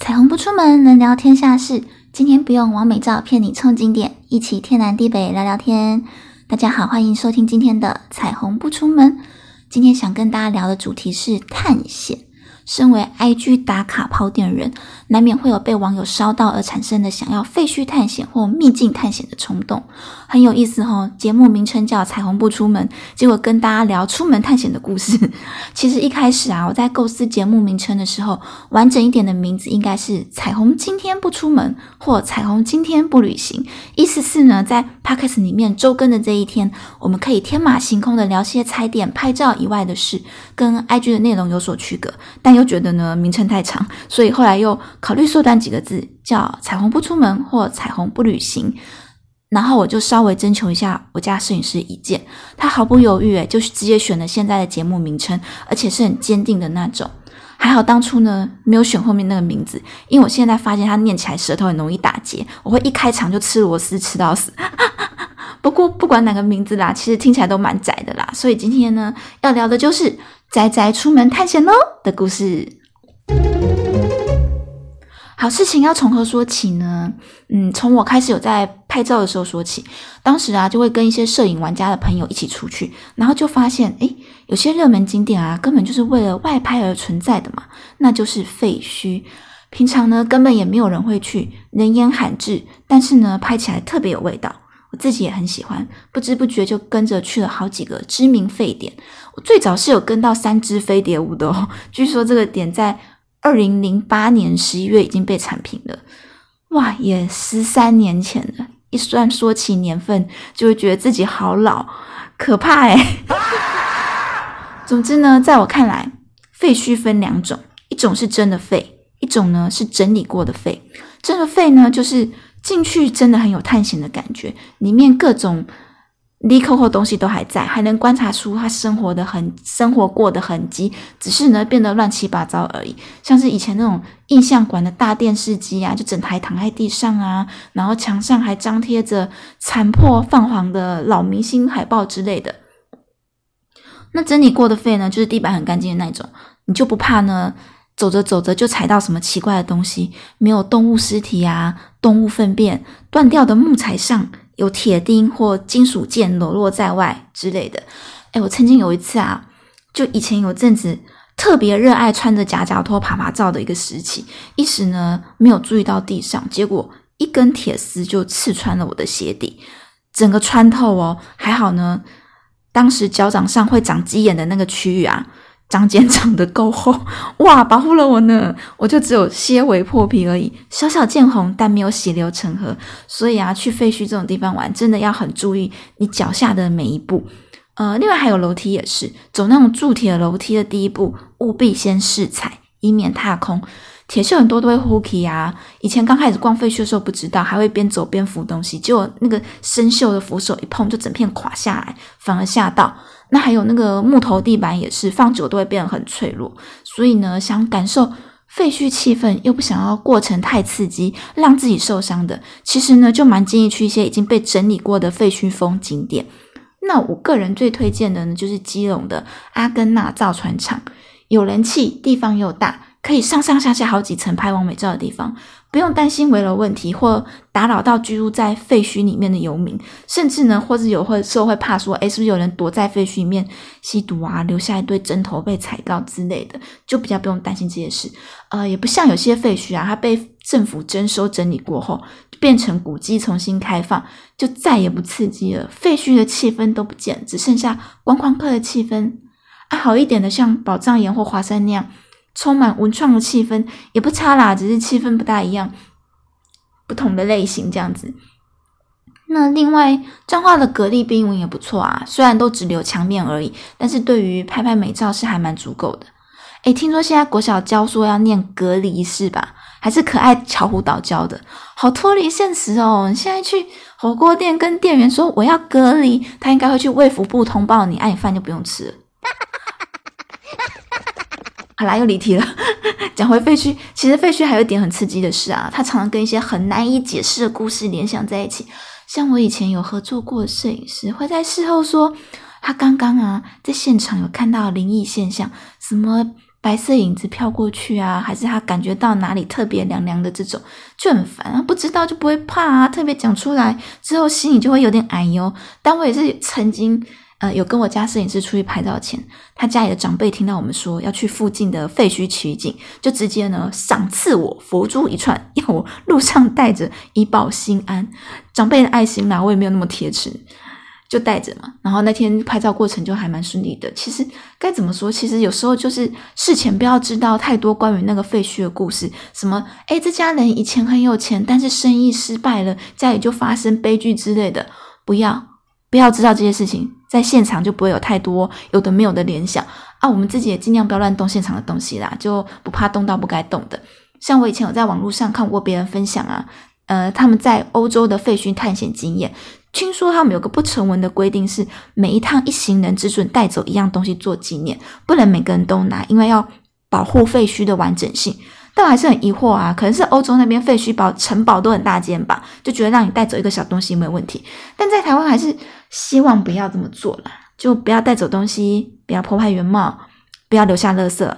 彩虹不出门，能聊天下事。今天不用完美照骗你冲景点，一起天南地北聊聊天。大家好，欢迎收听今天的彩虹不出门。今天想跟大家聊的主题是探险。身为 IG 打卡跑点人，难免会有被网友烧到而产生的想要废墟探险或秘境探险的冲动，很有意思哈。节目名称叫《彩虹不出门》，结果跟大家聊出门探险的故事。其实一开始啊，我在构思节目名称的时候，完整一点的名字应该是《彩虹今天不出门》或《彩虹今天不旅行》。意思是呢，在 Podcast 里面周更的这一天，我们可以天马行空的聊些踩点、拍照以外的事，跟 IG 的内容有所区隔，但。又觉得呢名称太长，所以后来又考虑缩短几个字，叫“彩虹不出门”或“彩虹不旅行”。然后我就稍微征求一下我家摄影师意见，他毫不犹豫，就直接选了现在的节目名称，而且是很坚定的那种。还好当初呢没有选后面那个名字，因为我现在发现它念起来舌头很容易打结，我会一开场就吃螺丝吃到死。不过不管哪个名字啦，其实听起来都蛮窄的啦，所以今天呢要聊的就是。宅宅出门探险喽的故事。好事情要从何说起呢？嗯，从我开始有在拍照的时候说起。当时啊，就会跟一些摄影玩家的朋友一起出去，然后就发现，诶，有些热门景点啊，根本就是为了外拍而存在的嘛，那就是废墟。平常呢，根本也没有人会去，人烟罕至，但是呢，拍起来特别有味道。我自己也很喜欢，不知不觉就跟着去了好几个知名废点。我最早是有跟到三只飞碟舞的哦，据说这个点在二零零八年十一月已经被铲平了。哇，也十三年前了，一算说起年份，就会觉得自己好老，可怕哎。总之呢，在我看来，废墟分两种，一种是真的废，一种呢是整理过的废。真的废呢，就是。进去真的很有探险的感觉，里面各种离口或东西都还在，还能观察出他生活的痕、生活过的痕迹，只是呢变得乱七八糟而已。像是以前那种印象馆的大电视机啊，就整台躺在地上啊，然后墙上还张贴着残破泛黄的老明星海报之类的。那整理过的废呢，就是地板很干净的那种，你就不怕呢？走着走着就踩到什么奇怪的东西，没有动物尸体啊，动物粪便，断掉的木材上有铁钉或金属件裸露在外之类的。哎，我曾经有一次啊，就以前有阵子特别热爱穿着夹脚拖爬爬照的一个时期，一时呢没有注意到地上，结果一根铁丝就刺穿了我的鞋底，整个穿透哦，还好呢，当时脚掌上会长鸡眼的那个区域啊。长茧长得够厚，哇，保护了我呢！我就只有些微破皮而已，小小见红，但没有血流成河。所以啊，去废墟这种地方玩，真的要很注意你脚下的每一步。呃，另外还有楼梯也是，走那种铸铁楼梯的第一步，务必先试踩，以免踏空。铁锈很多都会 hooky 啊！以前刚开始逛废墟的时候不知道，还会边走边扶东西，结果那个生锈的扶手一碰就整片垮下来，反而吓到。那还有那个木头地板也是，放久都会变得很脆弱。所以呢，想感受废墟气氛，又不想要过程太刺激，让自己受伤的，其实呢，就蛮建议去一些已经被整理过的废墟风景点。那我个人最推荐的呢，就是基隆的阿根纳造船厂，有人气，地方又大。可以上上下下好几层拍完美照的地方，不用担心危楼问题或打扰到居住在废墟里面的游民，甚至呢，或者有会时候会怕说，哎，是不是有人躲在废墟里面吸毒啊，留下一堆针头被踩到之类的，就比较不用担心这些事。呃，也不像有些废墟啊，它被政府征收整理过后，变成古迹重新开放，就再也不刺激了，废墟的气氛都不见，只剩下观光客的气氛。啊，好一点的，像宝藏岩或华山那样。充满文创的气氛也不差啦，只是气氛不大一样，不同的类型这样子。那另外，彰化的格力冰纹也不错啊，虽然都只留墙面而已，但是对于拍拍美照是还蛮足够的。诶，听说现在国小教说要念隔离是吧？还是可爱巧虎岛教的，好脱离现实哦。你现在去火锅店跟店员说我要隔离，他应该会去卫福部通报你，哎，饭就不用吃了。好啦，又离题了。讲回废墟，其实废墟还有一点很刺激的事啊，它常常跟一些很难以解释的故事联想在一起。像我以前有合作过的摄影师，会在事后说，他刚刚啊在现场有看到灵异现象，什么白色影子飘过去啊，还是他感觉到哪里特别凉凉的这种，就很烦啊。不知道就不会怕啊，特别讲出来之后，心里就会有点哎呦。但我也是曾经，呃，有跟我家摄影师出去拍照前，他家里的长辈听到我们说要去附近的废墟取景，就直接呢赏赐我佛珠一串，要我路上带着以保心安。长辈的爱心啦，我也没有那么铁齿。就带着嘛，然后那天拍照过程就还蛮顺利的。其实该怎么说？其实有时候就是事前不要知道太多关于那个废墟的故事，什么诶这家人以前很有钱，但是生意失败了，家里就发生悲剧之类的，不要不要知道这些事情，在现场就不会有太多有的没有的联想啊。我们自己也尽量不要乱动现场的东西啦，就不怕动到不该动的。像我以前有在网络上看过别人分享啊，呃，他们在欧洲的废墟探险经验。听说他们有个不成文的规定，是每一趟一行人只准带走一样东西做纪念，不能每个人都拿，因为要保护废墟的完整性。但我还是很疑惑啊，可能是欧洲那边废墟堡城堡都很大间吧，就觉得让你带走一个小东西没有问题。但在台湾还是希望不要这么做啦，就不要带走东西，不要破坏原貌，不要留下垃圾。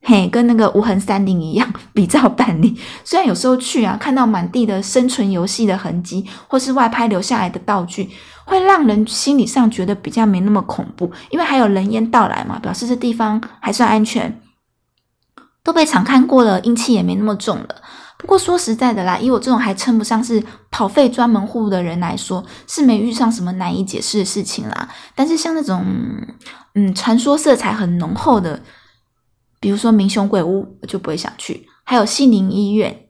嘿，跟那个无痕山林一样，比照办理。虽然有时候去啊，看到满地的生存游戏的痕迹，或是外拍留下来的道具，会让人心理上觉得比较没那么恐怖，因为还有人烟到来嘛，表示这地方还算安全。都被常看过了，阴气也没那么重了。不过说实在的啦，以我这种还称不上是跑废专门户的人来说，是没遇上什么难以解释的事情啦。但是像那种，嗯，传说色彩很浓厚的。比如说明雄鬼屋，我就不会想去；还有杏林医院，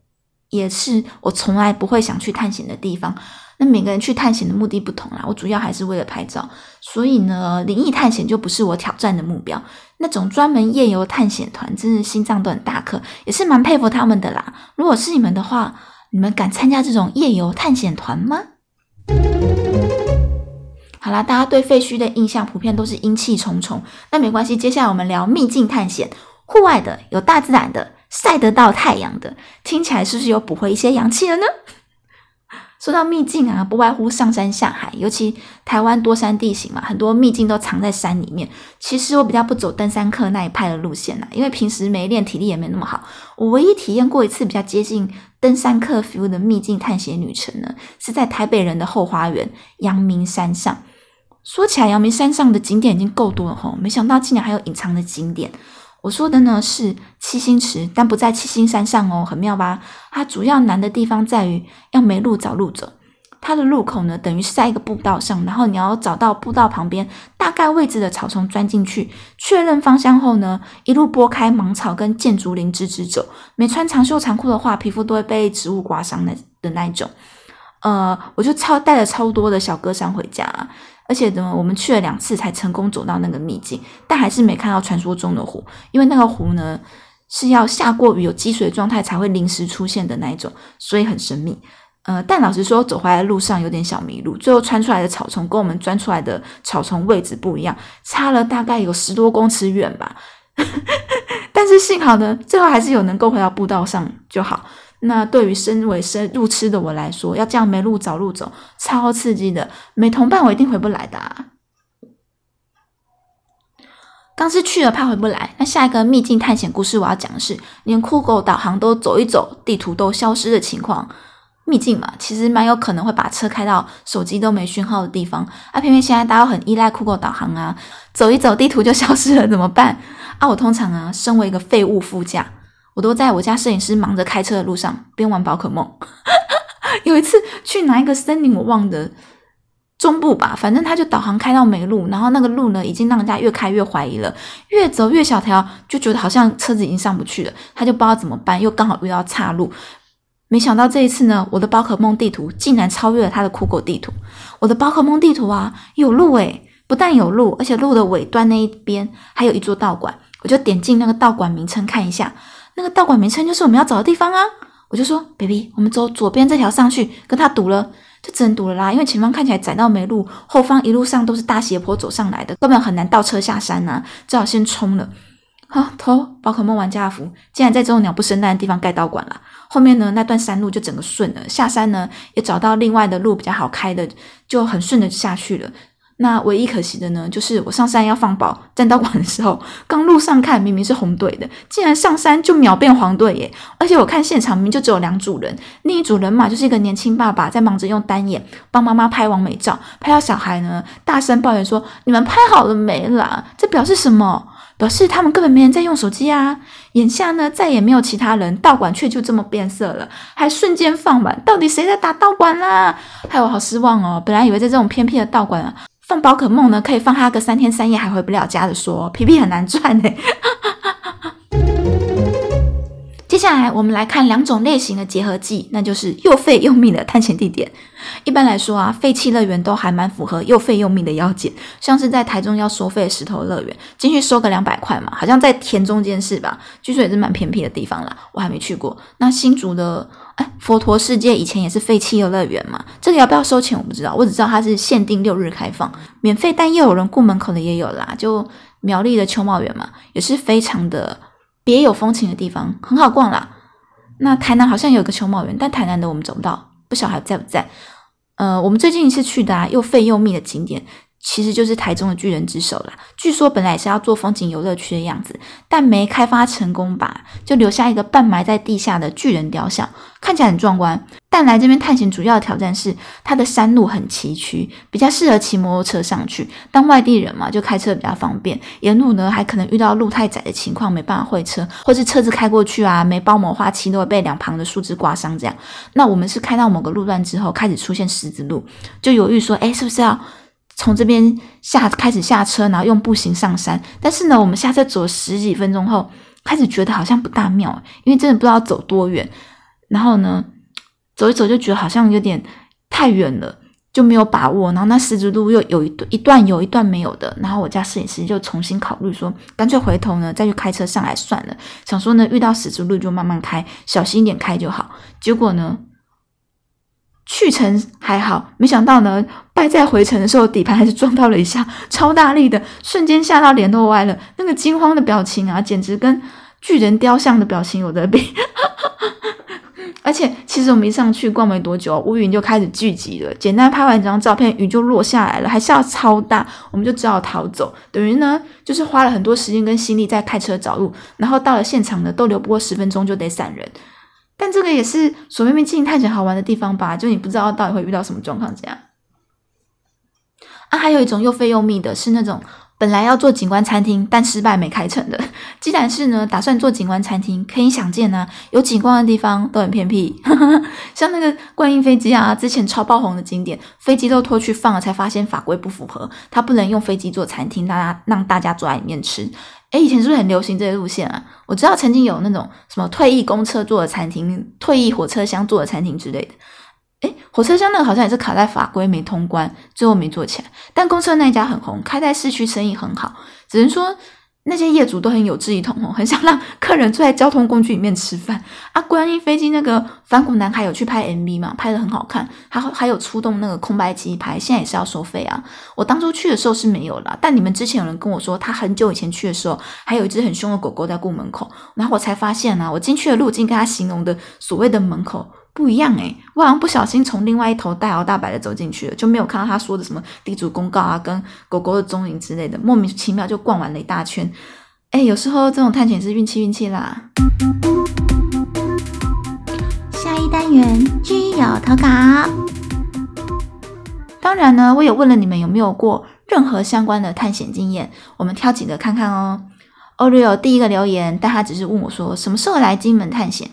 也是我从来不会想去探险的地方。那每个人去探险的目的不同啦，我主要还是为了拍照，所以呢，灵异探险就不是我挑战的目标。那种专门夜游探险团，真是心脏都很大颗，也是蛮佩服他们的啦。如果是你们的话，你们敢参加这种夜游探险团吗？好啦，大家对废墟的印象普遍都是阴气重重，那没关系，接下来我们聊秘境探险。户外的有大自然的晒得到太阳的，听起来是不是有补回一些阳气了呢？说到秘境啊，不外乎上山下海，尤其台湾多山地形嘛，很多秘境都藏在山里面。其实我比较不走登山客那一派的路线啦，因为平时没练，体力也没那么好。我唯一体验过一次比较接近登山客 feel 的秘境探险旅程呢，是在台北人的后花园阳明山上。说起来，阳明山上的景点已经够多了吼，没想到竟然还有隐藏的景点。我说的呢是七星池，但不在七星山上哦，很妙吧？它主要难的地方在于要没路找路走。它的入口呢，等于是在一个步道上，然后你要找到步道旁边大概位置的草丛钻进去，确认方向后呢，一路拨开芒草跟箭竹林直直走。没穿长袖长裤的话，皮肤都会被植物刮伤的的那一种。呃，我就超带了超多的小歌山回家。而且呢，我们去了两次才成功走到那个秘境，但还是没看到传说中的湖，因为那个湖呢是要下过雨有积水状态才会临时出现的那一种，所以很神秘。呃，但老实说，走回来的路上有点小迷路，最后穿出来的草丛跟我们钻出来的草丛位置不一样，差了大概有十多公尺远吧。但是幸好呢，最后还是有能够回到步道上就好。那对于身为深入痴的我来说，要这样没路找路走，超刺激的。没同伴，我一定回不来的。啊刚是去了，怕回不来。那下一个秘境探险故事，我要讲的是连酷狗导航都走一走，地图都消失的情况。秘境嘛，其实蛮有可能会把车开到手机都没讯号的地方。啊，偏偏现在大家很依赖酷狗导航啊，走一走，地图就消失了，怎么办？啊，我通常啊，身为一个废物副驾。我都在我家摄影师忙着开车的路上边玩宝可梦。有一次去哪一个森林我忘了，中部吧，反正他就导航开到没路，然后那个路呢已经让人家越开越怀疑了，越走越小条，就觉得好像车子已经上不去了，他就不知道怎么办，又刚好遇到岔路。没想到这一次呢，我的宝可梦地图竟然超越了他的酷狗地图。我的宝可梦地图啊有路诶，不但有路，而且路的尾端那一边还有一座道馆，我就点进那个道馆名称看一下。那个道馆名称就是我们要找的地方啊！我就说，baby，我们走左边这条上去，跟他堵了，就只能堵了啦。因为前方看起来窄到没路，后方一路上都是大斜坡走上来的，根本很难倒车下山呐，只好先冲了。好，投宝可梦玩家的福，竟然在这种鸟不生蛋的地方盖道馆了。后面呢，那段山路就整个顺了，下山呢也找到另外的路比较好开的，就很顺的下去了。那唯一可惜的呢，就是我上山要放宝站道馆的时候，刚路上看明明是红队的，竟然上山就秒变黄队耶！而且我看现场明明就只有两组人，另一组人马就是一个年轻爸爸在忙着用单眼帮妈妈拍完美照，拍到小孩呢大声抱怨说：“你们拍好了没啦？”这表示什么？表示他们根本没人在用手机啊！眼下呢再也没有其他人，道馆却就这么变色了，还瞬间放满，到底谁在打道馆啦？害我好失望哦！本来以为在这种偏僻的道馆啊。放宝可梦呢，可以放它个三天三夜还回不了家的说，皮皮很难赚呢。接下来我们来看两种类型的结合剂，那就是又费又密的探险地点。一般来说啊，废弃乐园都还蛮符合又费又密的要件，像是在台中要收费石头乐园，进去收个两百块嘛，好像在田中间是吧？据说也是蛮偏僻的地方啦，我还没去过。那新竹的。哎，佛陀世界以前也是废弃游乐园嘛？这个要不要收钱我不知道，我只知道它是限定六日开放，免费，但又有人过门口的也有啦。就苗栗的秋茂园嘛，也是非常的别有风情的地方，很好逛啦。那台南好像有个秋茂园，但台南的我们走不到，不晓得还在不在。呃，我们最近一次去的啊，又废又密的景点。其实就是台中的巨人之手啦。据说本来是要做风景游乐区的样子，但没开发成功吧，就留下一个半埋在地下的巨人雕像，看起来很壮观。但来这边探险主要的挑战是它的山路很崎岖，比较适合骑摩托车上去。当外地人嘛，就开车比较方便。沿路呢还可能遇到路太窄的情况，没办法会车，或是车子开过去啊，没包膜花漆都会被两旁的树枝刮伤。这样，那我们是开到某个路段之后，开始出现十字路，就犹豫说，哎，是不是要？从这边下开始下车，然后用步行上山。但是呢，我们下车走了十几分钟后，开始觉得好像不大妙，因为真的不知道走多远。然后呢，走一走就觉得好像有点太远了，就没有把握。然后那十字路又有一段一段有一段没有的。然后我家摄影师就重新考虑说，干脆回头呢再去开车上来算了。想说呢，遇到十字路就慢慢开，小心一点开就好。结果呢？去程还好，没想到呢，败在回程的时候，底盘还是撞到了一下，超大力的，瞬间吓到脸都歪了。那个惊慌的表情啊，简直跟巨人雕像的表情有得比。而且，其实我们一上去逛没多久，乌云就开始聚集了。简单拍完几张照片，雨就落下来了，还下超大，我们就只好逃走。等于呢，就是花了很多时间跟心力在开车找路，然后到了现场呢，逗留不过十分钟就得散人。但这个也是所谓面进行探险好玩的地方吧？就你不知道到底会遇到什么状况，这样。啊，还有一种又费又密的，是那种本来要做景观餐厅，但失败没开成的。既然是呢，打算做景观餐厅，可以想见呢，有景观的地方都很偏僻，像那个观音飞机啊，之前超爆红的景点，飞机都拖去放了，才发现法规不符合，它不能用飞机做餐厅，大家让大家坐在里面吃。哎，以前是不是很流行这些路线啊？我知道曾经有那种什么退役公车做的餐厅、退役火车厢做的餐厅之类的。哎，火车厢那个好像也是卡在法规没通关，最后没做起来。但公车那一家很红，开在市区生意很好，只能说。那些业主都很有志一同哦，很想让客人坐在交通工具里面吃饭啊。观音飞机那个反骨男孩有去拍 MV 嘛，拍的很好看，还还有出动那个空白机拍，现在也是要收费啊。我当初去的时候是没有啦，但你们之前有人跟我说，他很久以前去的时候，还有一只很凶的狗狗在顾门口，然后我才发现呢，我进去的路径跟他形容的所谓的门口。不一样诶，我好像不小心从另外一头大摇大摆的走进去了，就没有看到他说的什么地主公告啊，跟狗狗的踪影之类的，莫名其妙就逛完了一大圈。哎，有时候这种探险是运气运气啦。下一单元居友投稿。当然呢，我也问了你们有没有过任何相关的探险经验，我们挑几个看看哦。Oreo 第一个留言，但他只是问我说什么时候来金门探险。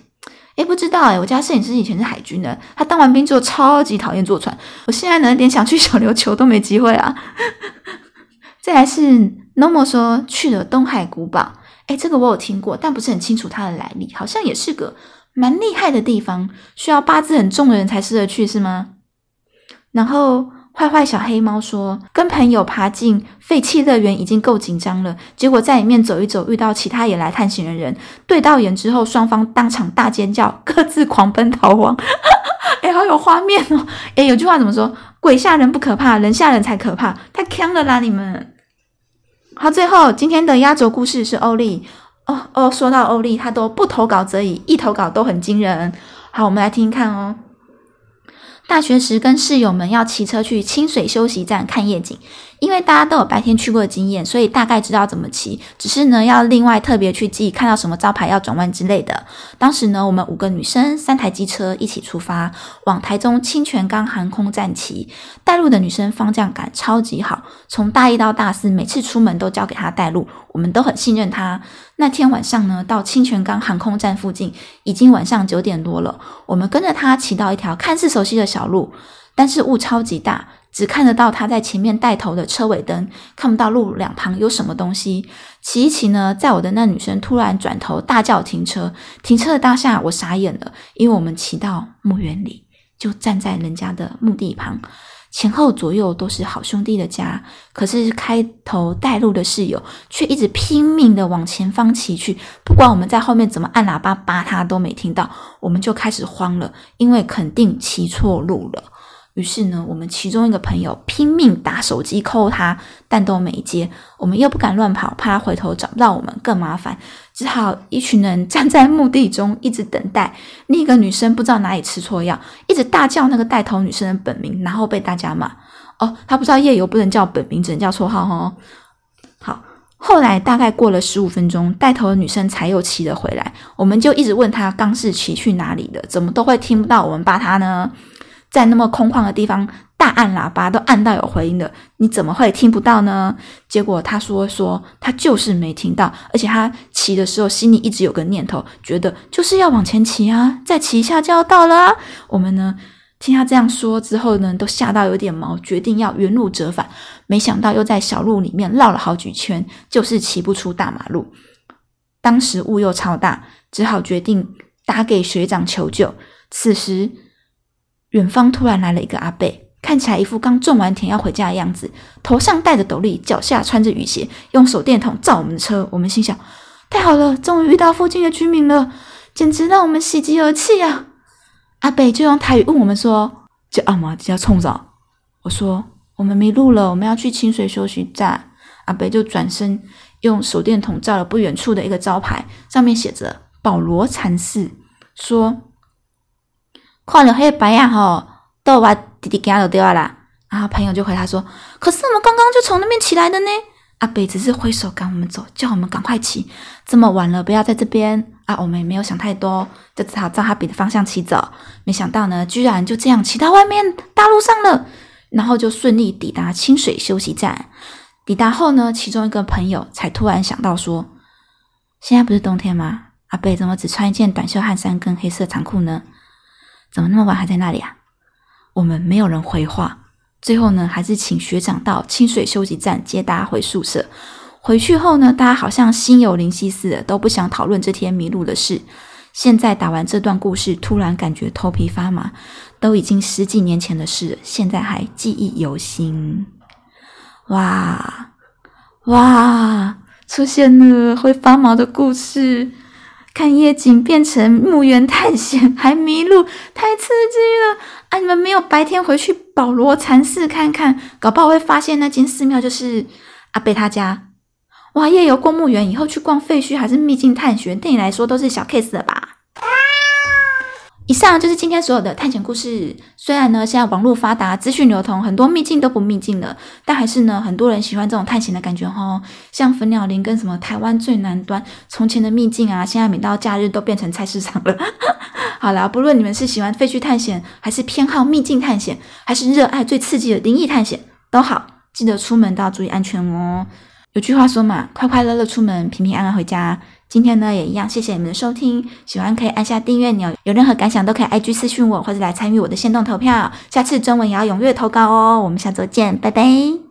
哎，不知道哎，我家摄影师以前是海军的，他当完兵之后超级讨厌坐船。我现在呢，连想去 小琉球都没机会啊。再来是 Nomo 说去了东海古堡，哎，这个我有听过，但不是很清楚它的来历，好像也是个蛮厉害的地方，需要八字很重的人才适合去，是吗？然后。坏坏小黑猫说：“跟朋友爬进废弃乐园已经够紧张了，结果在里面走一走，遇到其他也来探险的人，对到眼之后，双方当场大尖叫，各自狂奔逃亡。哎，好有画面哦！哎，有句话怎么说？鬼吓人不可怕，人吓人才可怕，太坑了啦！你们。好，最后今天的压轴故事是欧丽。哦哦，说到欧丽，他都不投稿则已，一投稿都很惊人。好，我们来听听看哦。”大学时跟室友们要骑车去清水休息站看夜景，因为大家都有白天去过的经验，所以大概知道怎么骑。只是呢，要另外特别去记看到什么招牌要转弯之类的。当时呢，我们五个女生三台机车一起出发，往台中清泉岗航空站骑。带路的女生方向感超级好，从大一到大四，每次出门都交给她带路，我们都很信任她。那天晚上呢，到清泉岗航空站附近，已经晚上九点多了。我们跟着她骑到一条看似熟悉的小路，但是雾超级大。只看得到他在前面带头的车尾灯，看不到路两旁有什么东西。骑一骑呢，在我的那女生突然转头大叫停车，停车的当下我傻眼了，因为我们骑到墓园里，就站在人家的墓地旁，前后左右都是好兄弟的家，可是开头带路的室友却一直拼命的往前方骑去，不管我们在后面怎么按喇叭扒他都没听到，我们就开始慌了，因为肯定骑错路了。于是呢，我们其中一个朋友拼命打手机 call 他，但都没接。我们又不敢乱跑，怕他回头找不到我们更麻烦，只好一群人 站在墓地中一直等待。另一个女生不知道哪里吃错药，一直大叫那个带头女生的本名，然后被大家骂。哦，她不知道夜游不能叫本名，只能叫绰号哦。好，后来大概过了十五分钟，带头的女生才又骑了回来。我们就一直问她刚是骑去哪里的，怎么都会听不到我们骂她呢？在那么空旷的地方大按喇叭都按到有回音的，你怎么会听不到呢？结果他说说他就是没听到，而且他骑的时候心里一直有个念头，觉得就是要往前骑啊，再骑一下就要到了。我们呢听他这样说之后呢，都吓到有点毛，决定要原路折返。没想到又在小路里面绕了好几圈，就是骑不出大马路。当时雾又超大，只好决定打给学长求救。此时。远方突然来了一个阿贝，看起来一副刚种完田要回家的样子，头上戴着斗笠，脚下穿着雨鞋，用手电筒照我们的车。我们心想：太好了，终于遇到附近的居民了，简直让我们喜极而泣啊！阿贝就用台语问我们说：“这阿妈要冲着？”我说：“我们迷路了，我们要去清水休息站。”阿贝就转身用手电筒照了不远处的一个招牌，上面写着“保罗禅寺”，说。看了黑白呀吼，都把弟弟赶走掉啦。然后朋友就回他说：“可是我们刚刚就从那边起来的呢。”阿北只是挥手赶我们走，叫我们赶快骑。这么晚了，不要在这边啊！我们也没有想太多，就只好照他比的方向骑走。没想到呢，居然就这样骑到外面大路上了，然后就顺利抵达清水休息站。抵达后呢，其中一个朋友才突然想到说：“现在不是冬天吗？阿北怎么只穿一件短袖汗衫跟黑色长裤呢？”怎么那么晚还在那里啊？我们没有人回话。最后呢，还是请学长到清水休息站接大家回宿舍。回去后呢，大家好像心有灵犀似的，都不想讨论这天迷路的事。现在打完这段故事，突然感觉头皮发麻，都已经十几年前的事了，现在还记忆犹新。哇哇，出现了会发毛的故事。看夜景变成墓园探险，还迷路，太刺激了！啊，你们没有白天回去保罗禅寺看看，搞不好会发现那间寺庙就是阿贝他家。哇，夜游公墓园以后去逛废墟还是秘境探险，对你来说都是小 case 了吧？以上就是今天所有的探险故事。虽然呢，现在网络发达，资讯流通，很多秘境都不秘境了，但还是呢，很多人喜欢这种探险的感觉哦。像粉鸟林跟什么台湾最南端从前的秘境啊，现在每到假日都变成菜市场了。好了，不论你们是喜欢废墟探险，还是偏好秘境探险，还是热爱最刺激的灵异探险，都好，记得出门都要注意安全哦。有句话说嘛，快快乐乐出门，平平安安回家。今天呢也一样，谢谢你们的收听，喜欢可以按下订阅钮，有任何感想都可以 IG 私讯我，或者来参与我的线动投票。下次中文也要踊跃投稿哦，我们下周见，拜拜。